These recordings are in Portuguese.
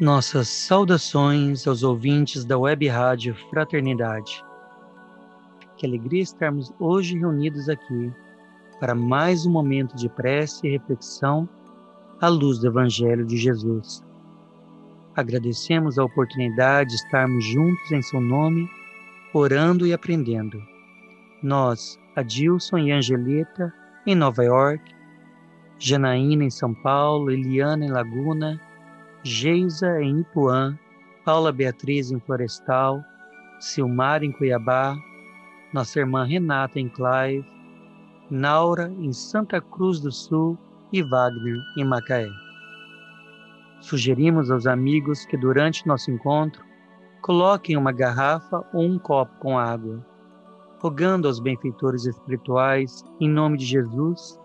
Nossas saudações aos ouvintes da Web Rádio Fraternidade. Que alegria estarmos hoje reunidos aqui para mais um momento de prece e reflexão à luz do Evangelho de Jesus. Agradecemos a oportunidade de estarmos juntos em seu nome, orando e aprendendo. Nós, Adilson e Angelita, em Nova York, Janaína em São Paulo, Eliana em Laguna, Geisa em Ipuã, Paula Beatriz em Florestal, Silmar em Cuiabá, nossa irmã Renata em Clive, Naura em Santa Cruz do Sul e Wagner em Macaé. Sugerimos aos amigos que durante nosso encontro coloquem uma garrafa ou um copo com água, rogando aos benfeitores espirituais, em nome de Jesus,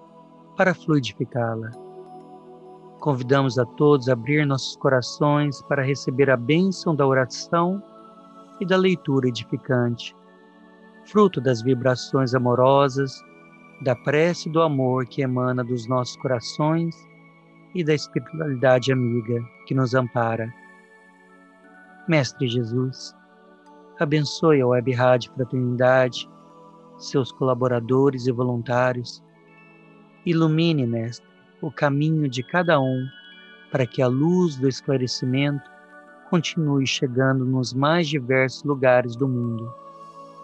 para fluidificá-la. Convidamos a todos a abrir nossos corações para receber a bênção da oração e da leitura edificante, fruto das vibrações amorosas, da prece do amor que emana dos nossos corações e da espiritualidade amiga que nos ampara. Mestre Jesus, abençoe a Web Rádio Fraternidade, seus colaboradores e voluntários, Ilumine, Mestre, o caminho de cada um, para que a luz do esclarecimento continue chegando nos mais diversos lugares do mundo.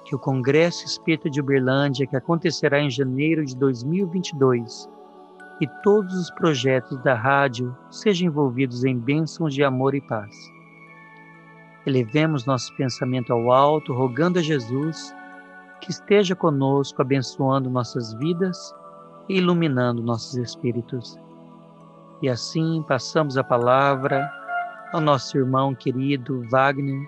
Que o Congresso Espírita de Uberlândia, que acontecerá em janeiro de 2022, e todos os projetos da rádio sejam envolvidos em bênçãos de amor e paz. Elevemos nosso pensamento ao alto, rogando a Jesus que esteja conosco, abençoando nossas vidas iluminando nossos espíritos. E assim passamos a palavra ao nosso irmão querido Wagner,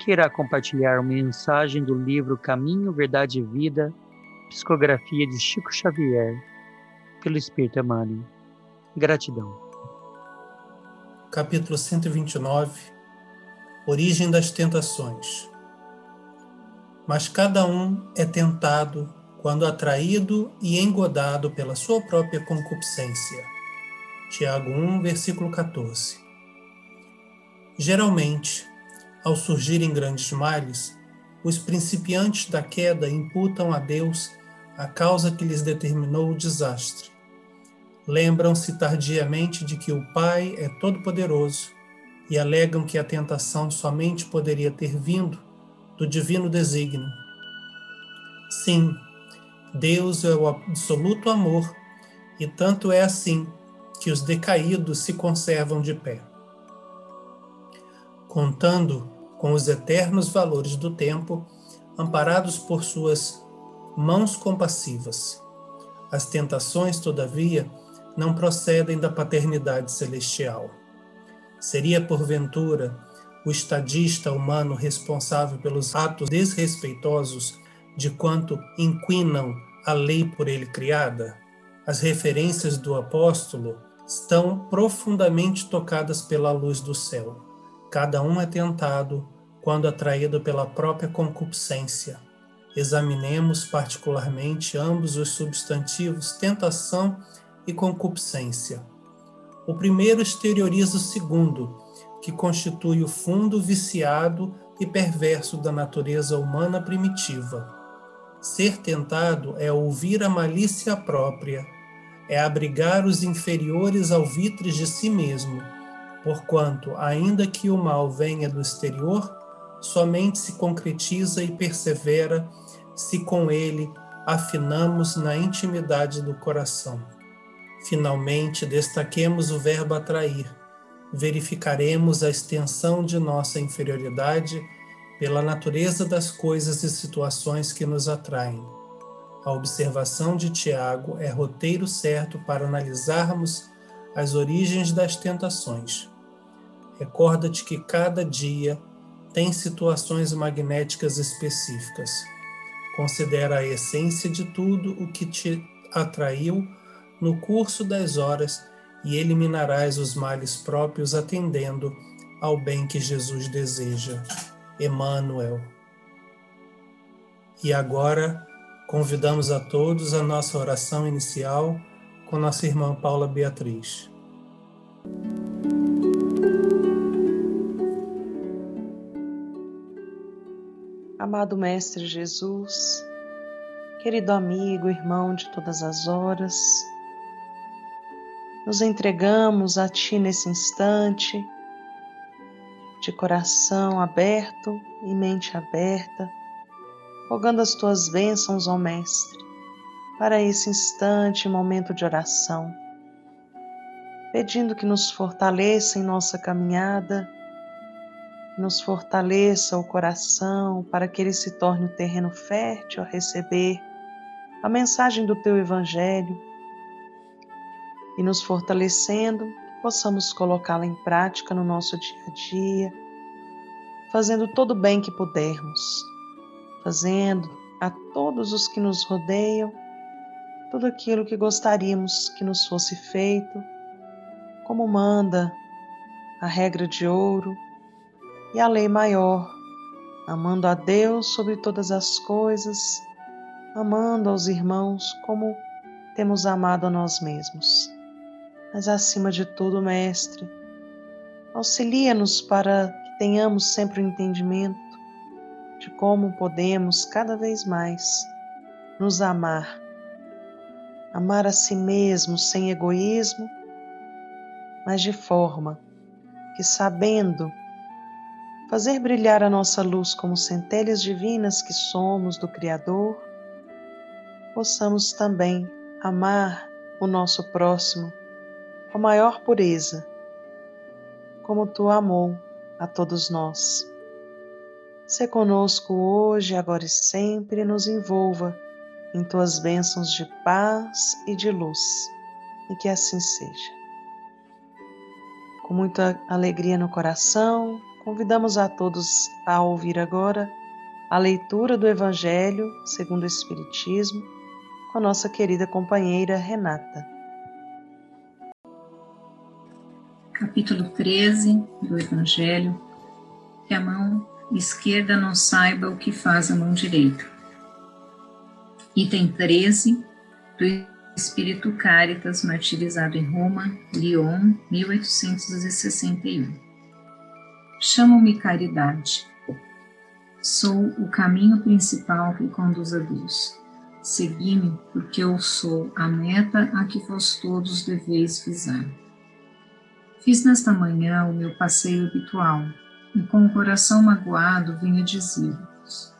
que irá compartilhar uma mensagem do livro Caminho, Verdade e Vida, psicografia de Chico Xavier, pelo Espírito Emmanuel. Gratidão. Capítulo 129 Origem das tentações. Mas cada um é tentado quando atraído e engodado pela sua própria concupiscência. Tiago 1, versículo 14. Geralmente, ao surgirem grandes males, os principiantes da queda imputam a Deus a causa que lhes determinou o desastre. Lembram-se tardiamente de que o Pai é todo-poderoso e alegam que a tentação somente poderia ter vindo do divino desígnio. Sim, Deus é o absoluto amor, e tanto é assim que os decaídos se conservam de pé. Contando com os eternos valores do tempo, amparados por suas mãos compassivas. As tentações, todavia, não procedem da paternidade celestial. Seria, porventura, o estadista humano responsável pelos atos desrespeitosos de quanto inquinam a lei por ele criada, as referências do apóstolo estão profundamente tocadas pela luz do céu. Cada um é tentado quando atraído pela própria concupiscência. Examinemos particularmente ambos os substantivos tentação e concupiscência. O primeiro exterioriza o segundo, que constitui o fundo viciado e perverso da natureza humana primitiva Ser tentado é ouvir a malícia própria, é abrigar os inferiores alvitres de si mesmo, porquanto, ainda que o mal venha do exterior, somente se concretiza e persevera se com ele afinamos na intimidade do coração. Finalmente, destaquemos o verbo atrair. Verificaremos a extensão de nossa inferioridade pela natureza das coisas e situações que nos atraem. A observação de Tiago é roteiro certo para analisarmos as origens das tentações. Recorda-te que cada dia tem situações magnéticas específicas. Considera a essência de tudo o que te atraiu no curso das horas e eliminarás os males próprios atendendo ao bem que Jesus deseja. Emmanuel. E agora convidamos a todos a nossa oração inicial com nossa irmã Paula Beatriz. Amado Mestre Jesus, querido amigo, irmão de todas as horas, nos entregamos a Ti nesse instante de coração aberto e mente aberta, rogando as Tuas bênçãos, ó Mestre, para esse instante, momento de oração, pedindo que nos fortaleça em nossa caminhada nos fortaleça o coração para que ele se torne o terreno fértil a receber a mensagem do teu Evangelho e nos fortalecendo, possamos colocá-la em prática no nosso dia a dia, fazendo todo o bem que pudermos, fazendo a todos os que nos rodeiam tudo aquilo que gostaríamos que nos fosse feito, como manda a regra de ouro e a lei maior, amando a Deus sobre todas as coisas, amando aos irmãos como temos amado a nós mesmos. Mas acima de tudo, Mestre, auxilia-nos para que tenhamos sempre o um entendimento de como podemos cada vez mais nos amar. Amar a si mesmo sem egoísmo, mas de forma que, sabendo fazer brilhar a nossa luz como centelhas divinas que somos do Criador, possamos também amar o nosso próximo com maior pureza, como tu amou a todos nós. Se conosco hoje, agora e sempre, nos envolva em tuas bênçãos de paz e de luz, e que assim seja. Com muita alegria no coração, Convidamos a todos a ouvir agora a leitura do Evangelho segundo o Espiritismo com a nossa querida companheira Renata. Capítulo 13 do Evangelho: Que a mão esquerda não saiba o que faz a mão direita. Item 13 do Espírito Caritas, martirizado em Roma, Lyon, 1861. Chamo-me caridade. Sou o caminho principal que conduz a Deus. Segui-me, porque eu sou a meta a que vós todos deveis visar. Fiz nesta manhã o meu passeio habitual e com o coração magoado venho dizer-vos: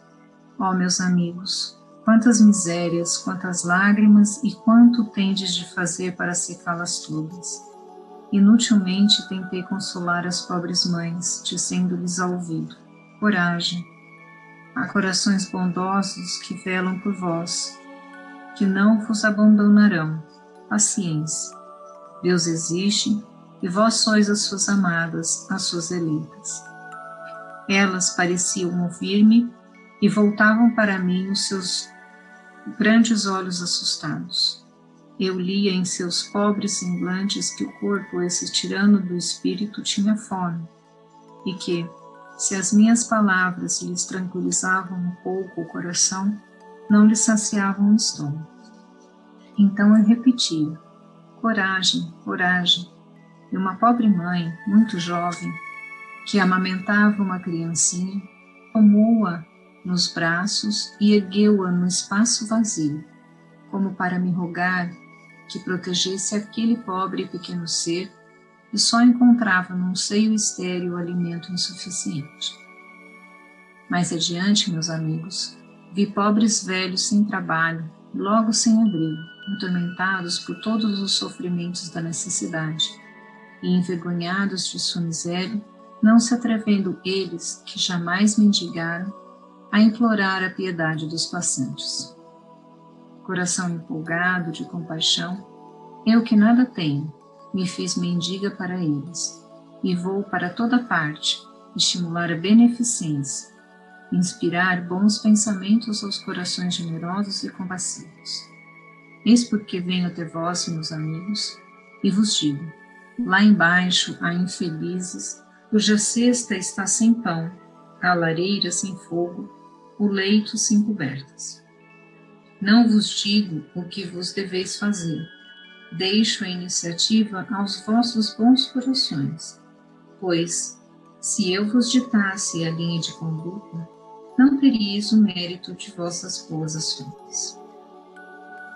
Ó oh, meus amigos, quantas misérias, quantas lágrimas e quanto tendes de fazer para secá-las todas Inutilmente tentei consolar as pobres mães, dizendo-lhes ao ouvido: Coragem, há corações bondosos que velam por vós, que não vos abandonarão. Paciência. Deus existe e vós sois as suas amadas, as suas eleitas. Elas pareciam ouvir-me e voltavam para mim os seus grandes olhos assustados. Eu lia em seus pobres semblantes que o corpo, esse tirano do espírito, tinha fome, e que, se as minhas palavras lhes tranquilizavam um pouco o coração, não lhes saciavam o estômago. Então eu repetia: coragem, coragem. E uma pobre mãe, muito jovem, que amamentava uma criancinha, tomou-a nos braços e ergueu-a no espaço vazio, como para me rogar que protegesse aquele pobre e pequeno ser que só encontrava num seio estéril alimento insuficiente. Mais adiante, meus amigos, vi pobres velhos sem trabalho, logo sem abrigo, atormentados por todos os sofrimentos da necessidade, e envergonhados de sua miséria, não se atrevendo eles, que jamais mendigaram, a implorar a piedade dos passantes coração empolgado de compaixão, eu que nada tenho, me fiz mendiga para eles, e vou para toda parte estimular a beneficência, inspirar bons pensamentos aos corações generosos e compassivos. Eis porque venho até vós, meus amigos, e vos digo: lá embaixo há infelizes, cuja cesta está sem pão, a lareira sem fogo, o leito sem cobertas. Não vos digo o que vos deveis fazer. Deixo a iniciativa aos vossos bons corações, pois, se eu vos ditasse a linha de conduta, não teríeis o mérito de vossas boas ações.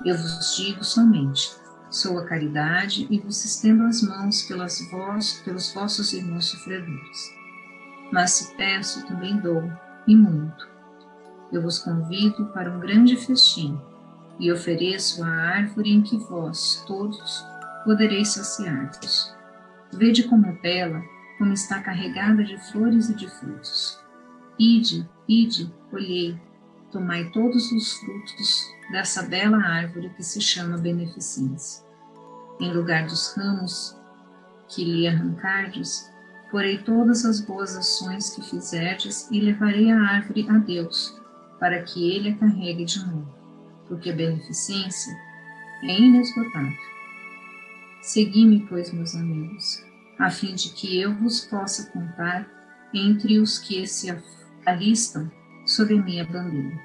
Eu vos digo somente, sou a caridade e vos estendo as mãos pelas vós, pelos vossos irmãos sofredores. Mas se peço, também dou, e muito. Eu vos convido para um grande festim e ofereço a árvore em que vós, todos, podereis saciar-vos. Vede como é bela, como está carregada de flores e de frutos. Ide, ide, olhei, tomai todos os frutos dessa bela árvore que se chama beneficência. Em lugar dos ramos que lhe arrancardes, porei todas as boas ações que fizerdes e levarei a árvore a Deus, para que ele a carregue de novo, porque a beneficência é inesgotável. Segui-me, pois, meus amigos, a fim de que eu vos possa contar entre os que se alistam sob a minha bandeira.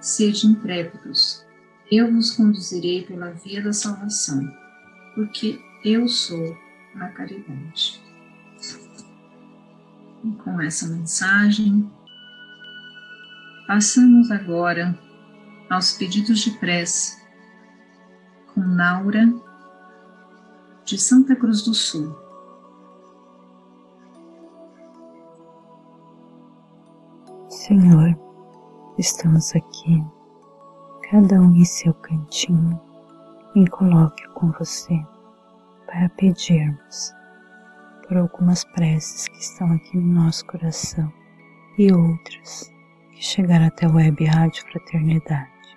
Sede intrépidos, eu vos conduzirei pela via da salvação, porque eu sou a caridade. E com essa mensagem, passamos agora aos pedidos de prece com Naura de Santa Cruz do Sul. Senhor, estamos aqui, cada um em seu cantinho, em colóquio com você, para pedirmos por algumas preces que estão aqui no nosso coração e outras que chegaram até a Web Rádio Fraternidade.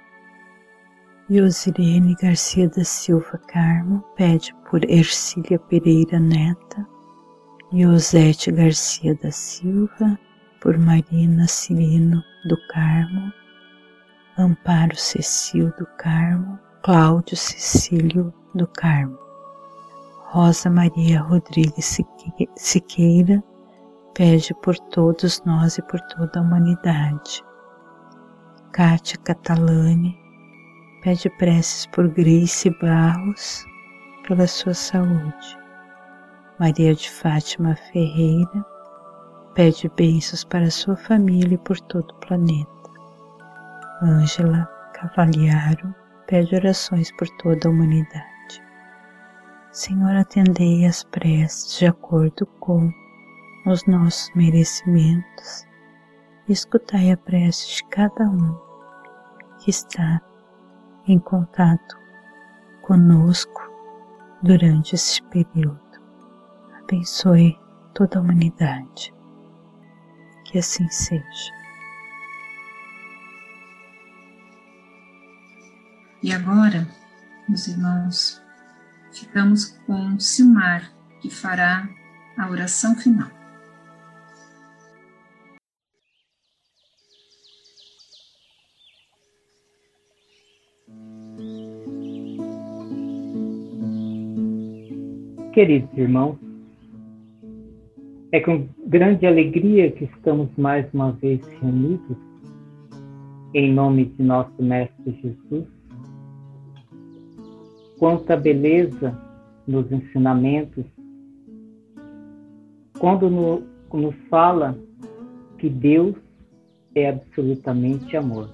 Josirene Garcia da Silva Carmo pede por Ercília Pereira Neta, Josete Garcia da Silva, por Marina Cirino do Carmo, Amparo Cecil do Carmo, Cláudio Cecílio do Carmo, Rosa Maria Rodrigues Siqueira pede por todos nós e por toda a humanidade. Kátia Catalani pede preces por Grace Barros pela sua saúde. Maria de Fátima Ferreira pede bênçãos para sua família e por todo o planeta. Ângela Cavaliaro pede orações por toda a humanidade. Senhor, atendei as preces de acordo com os nossos merecimentos e escutai a prece de cada um que está em contato conosco durante este período. Abençoe toda a humanidade. Que assim seja. E agora, meus irmãos, ficamos com Silmar, que fará a oração final. Queridos irmãos, é com grande alegria que estamos mais uma vez reunidos em nome de nosso Mestre Jesus. Quanta beleza nos ensinamentos quando no, nos fala que Deus é absolutamente amor.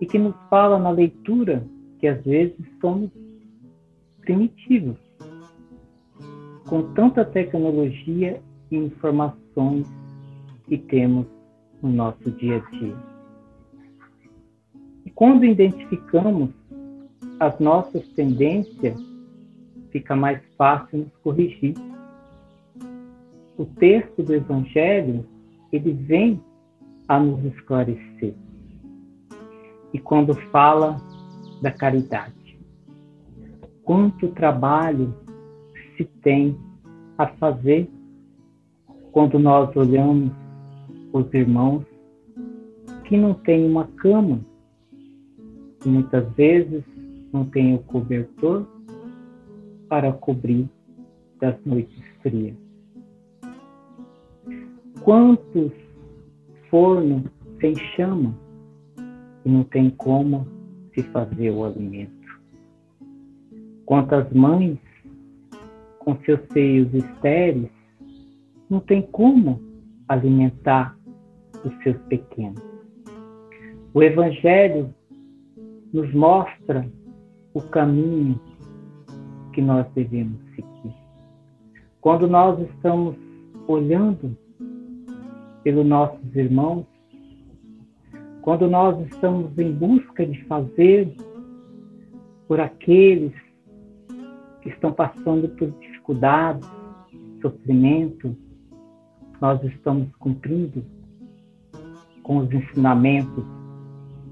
E que nos fala na leitura que às vezes somos primitivos com tanta tecnologia e informações que temos no nosso dia a dia. E quando identificamos as nossas tendências, fica mais fácil nos corrigir. O texto do Evangelho, ele vem a nos esclarecer. E quando fala da caridade, quanto trabalho se tem a fazer quando nós olhamos os irmãos que não têm uma cama, que muitas vezes não têm o cobertor para cobrir das noites frias. Quantos fornos sem chama e não tem como se fazer o alimento? Quantas mães com seus seios estéreis, não tem como alimentar os seus pequenos. O Evangelho nos mostra o caminho que nós devemos seguir. Quando nós estamos olhando pelos nossos irmãos, quando nós estamos em busca de fazer por aqueles que estão passando por dificuldades, sofrimento, nós estamos cumprindo com os ensinamentos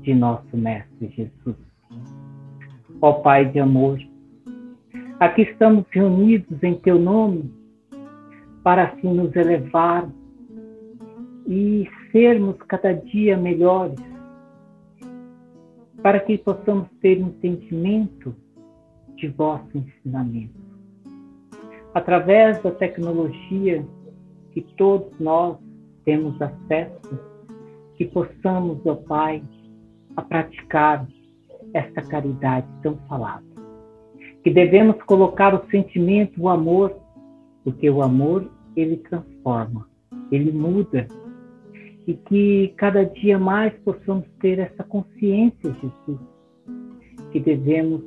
de nosso Mestre Jesus. Ó Pai de amor, aqui estamos reunidos em Teu nome para assim nos elevar e sermos cada dia melhores, para que possamos ter entendimento de vosso ensinamento. Através da tecnologia que todos nós temos acesso, que possamos, ó Pai, a praticar esta caridade tão falada. Que devemos colocar o sentimento, o amor, porque o amor ele transforma, ele muda. E que cada dia mais possamos ter essa consciência, Jesus, que devemos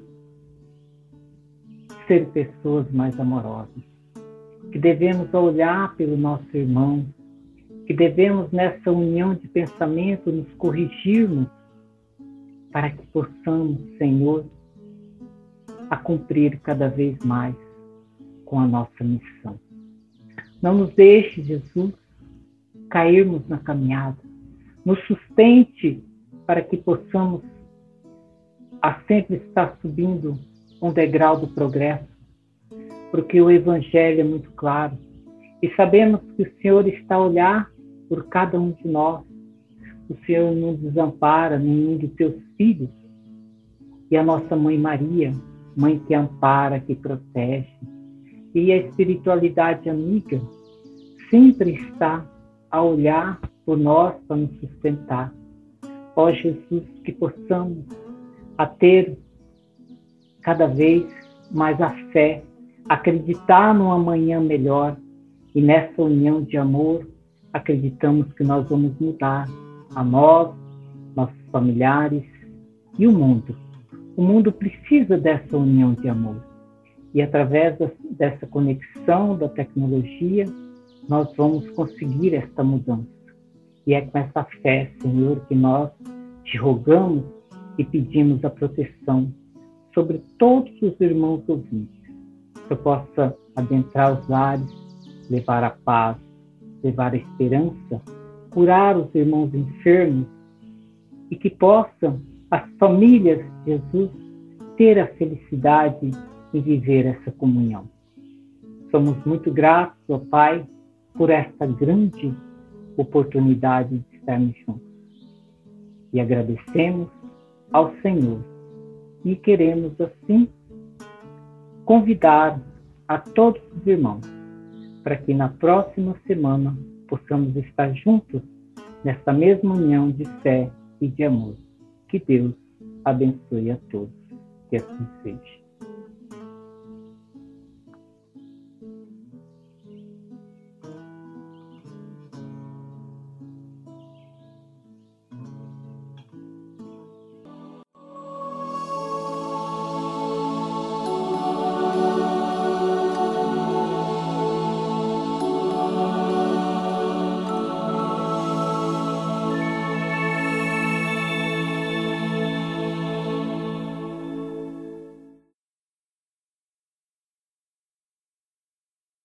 ser pessoas mais amorosas, que devemos olhar pelo nosso irmão, que devemos nessa união de pensamento nos corrigirmos para que possamos, Senhor, a cumprir cada vez mais com a nossa missão. Não nos deixe, Jesus, cairmos na caminhada. Nos sustente para que possamos a sempre estar subindo um degrau do progresso, porque o Evangelho é muito claro e sabemos que o Senhor está a olhar por cada um de nós o Senhor não desampara nenhum de teus filhos. E a nossa mãe Maria, mãe que ampara, que protege, e a espiritualidade amiga sempre está a olhar por nós para nos sustentar. Ó Jesus, que possamos a ter cada vez mais a fé, acreditar no amanhã melhor e nessa união de amor acreditamos que nós vamos mudar a nós, nossos familiares e o mundo. O mundo precisa dessa união de amor. E através dessa conexão da tecnologia, nós vamos conseguir esta mudança. E é com essa fé, Senhor, que nós te rogamos e pedimos a proteção sobre todos os irmãos ouvintes, que eu possa adentrar os lares, levar a paz, levar a esperança curar os irmãos enfermos e que possam as famílias Jesus ter a felicidade de viver essa comunhão. Somos muito gratos, ó Pai, por esta grande oportunidade de estarmos juntos. E agradecemos ao Senhor e queremos assim convidar a todos os irmãos para que na próxima semana possamos estar juntos nessa mesma união de fé e de amor. Que Deus abençoe a todos. Que assim seja.